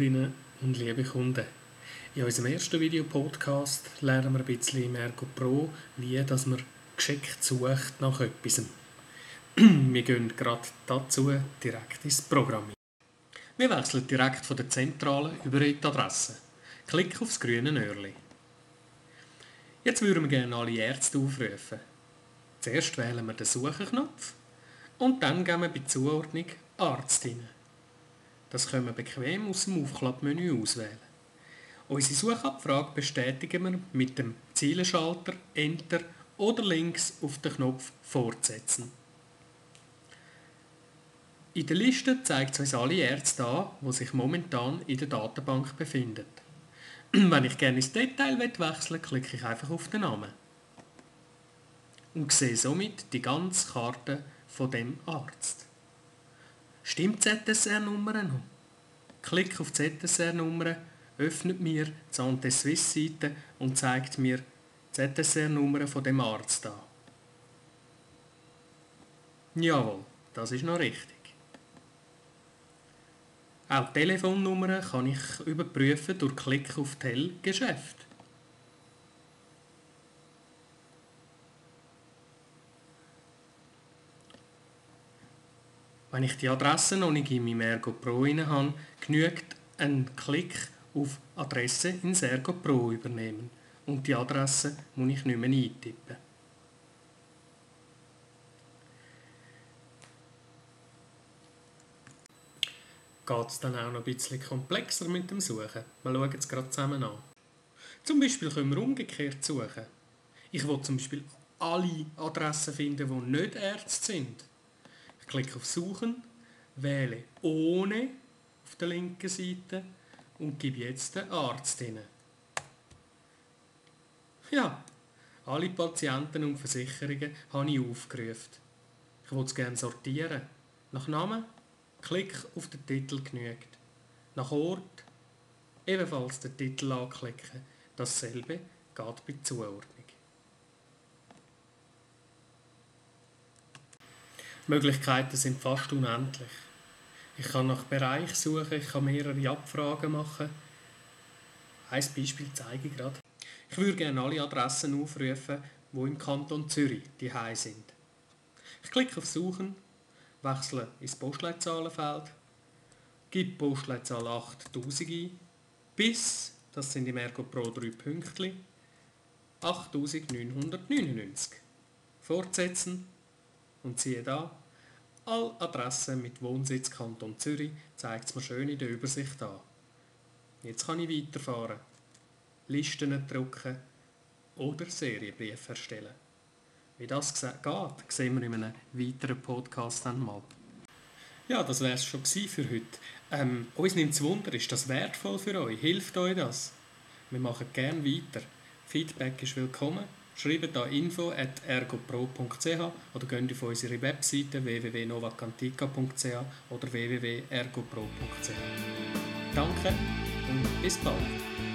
und liebe Kunden. In unserem ersten Videopodcast lernen wir ein bisschen Ergo Pro, wie dass man geschickt sucht nach etwas. wir gehen gerade dazu direkt ins Programm. Wir wechseln direkt von der Zentrale über die Adresse. Klick das grüne Öhrchen. Jetzt würden wir gerne alle Ärzte aufrufen. Zuerst wählen wir den Suchenknopf und dann gehen wir bei Zuordnung Arzt hinein. Das können wir bequem aus dem Aufklappmenü auswählen. Unsere Suchabfrage bestätigen wir mit dem Zielenschalter Enter oder links auf den Knopf Fortsetzen. In der Liste zeigt es uns alle Ärzte an, die sich momentan in der Datenbank befinden. Wenn ich gerne ins Detail wechseln will, klicke ich einfach auf den Namen und sehe somit die ganze Karte von dem Arzt. Stimmt ZSR-Nummer noch? Klick auf ZSR-Nummer, öffnet mir die Sante Swiss-Seite und zeigt mir die ZSR-Nummer von dem Arzt an. Jawohl, das ist noch richtig. Auch die Telefonnummern kann ich überprüfen durch Klick auf Tel Wenn ich die Adresse noch nicht in meinem Ergo Pro habe, genügt ein Klick auf Adresse ins Ergo Pro übernehmen und die Adresse muss ich nicht mehr eintippen. Geht es dann auch noch ein bisschen komplexer mit dem Suchen? Wir schauen es gerade zusammen an. Zum Beispiel können wir umgekehrt suchen. Ich will zum Beispiel alle Adressen finden, die nicht Ärzte sind klicke auf Suchen, wähle ohne auf der linken Seite und gebe jetzt den Arzt hinein. Ja, alle Patienten und Versicherungen habe ich aufgerufen. Ich will es gerne sortieren. Nach Namen, Klick auf den Titel genügt. Nach Ort, ebenfalls den Titel anklicken. Dasselbe geht bei Zuordnung. Möglichkeiten sind fast unendlich. Ich kann nach Bereich suchen, ich kann mehrere Abfragen machen. Ein Beispiel zeige ich gerade. Ich würde gerne alle Adressen aufrufen, die im Kanton Zürich die sind. Ich klicke auf Suchen, wechsle ins Postleitzahlenfeld, gebe Postleitzahl 8000 ein, bis, das sind im Ergo Pro 3 Pünktchen, 8999. Fortsetzen und siehe da, alle Adressen mit Wohnsitz Kanton Zürich zeigt es mir schön in der Übersicht an. Jetzt kann ich weiterfahren, Listen drucken oder Serienbriefe erstellen. Wie das geht, sehen wir in einem weiteren Podcast einmal. Ja, das wäre es schon für heute. Ähm, uns nimmt es Wunder, ist das wertvoll für euch? Hilft euch das? Wir machen gerne weiter. Feedback ist willkommen Schreibt da info at ergopro.ch oder geht auf unsere Webseite www.novacantica.ch oder www.ergopro.ch. Danke und bis bald!